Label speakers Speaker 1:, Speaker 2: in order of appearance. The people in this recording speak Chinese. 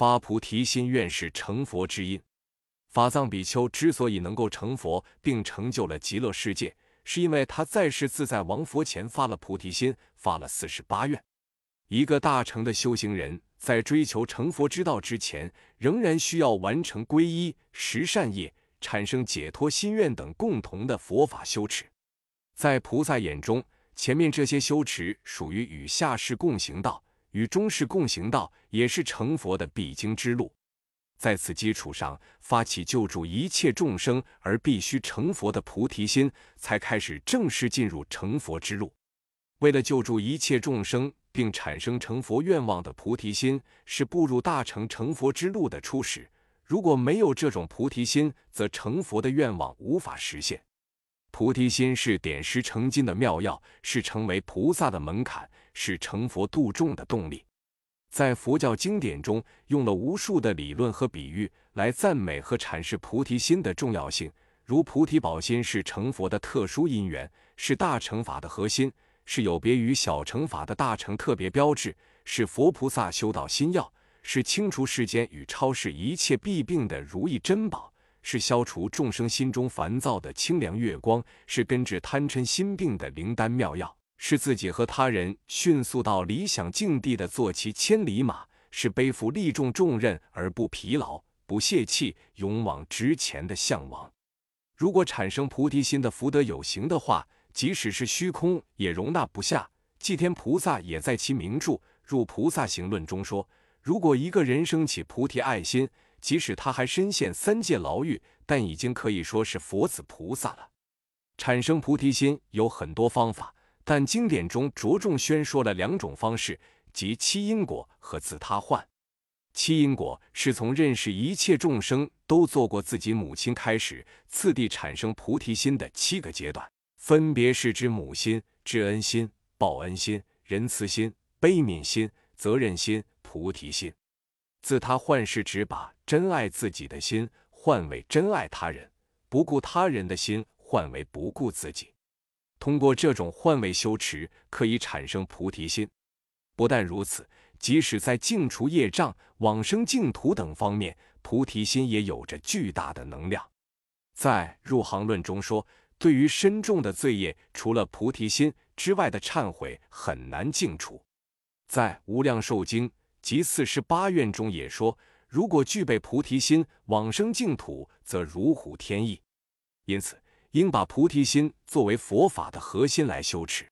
Speaker 1: 发菩提心愿是成佛之因。法藏比丘之所以能够成佛，并成就了极乐世界，是因为他在世自在王佛前发了菩提心，发了四十八愿。一个大乘的修行人，在追求成佛之道之前，仍然需要完成皈依、十善业、产生解脱心愿等共同的佛法修持。在菩萨眼中，前面这些修持属于与下士共行道，与中士共行道也是成佛的必经之路。在此基础上，发起救助一切众生而必须成佛的菩提心，才开始正式进入成佛之路。为了救助一切众生，并产生成佛愿望的菩提心，是步入大成成佛之路的初始。如果没有这种菩提心，则成佛的愿望无法实现。菩提心是点石成金的妙药，是成为菩萨的门槛，是成佛度众的动力。在佛教经典中，用了无数的理论和比喻来赞美和阐释菩提心的重要性。如菩提宝心是成佛的特殊因缘，是大乘法的核心，是有别于小乘法的大乘特别标志，是佛菩萨修道心药，是清除世间与超世一切弊病的如意珍宝，是消除众生心中烦躁的清凉月光，是根治贪嗔心病的灵丹妙药。是自己和他人迅速到理想境地的坐骑千里马，是背负利重重任而不疲劳、不泄气、勇往直前的向往。如果产生菩提心的福德有形的话，即使是虚空也容纳不下。祭天菩萨也在其名著《入菩萨行论》中说：如果一个人生起菩提爱心，即使他还深陷三界牢狱，但已经可以说是佛子菩萨了。产生菩提心有很多方法。但经典中着重宣说了两种方式，即七因果和自他换。七因果是从认识一切众生都做过自己母亲开始，次第产生菩提心的七个阶段，分别是指母心、知恩心、报恩心、仁慈心、悲悯心、责任心、菩提心。自他换是指把真爱自己的心换为真爱他人，不顾他人的心换为不顾自己。通过这种换位修持，可以产生菩提心。不但如此，即使在净除业障、往生净土等方面，菩提心也有着巨大的能量。在入行论中说，对于深重的罪业，除了菩提心之外的忏悔很难净除。在无量寿经及四十八愿中也说，如果具备菩提心，往生净土则如虎添翼。因此。应把菩提心作为佛法的核心来修持。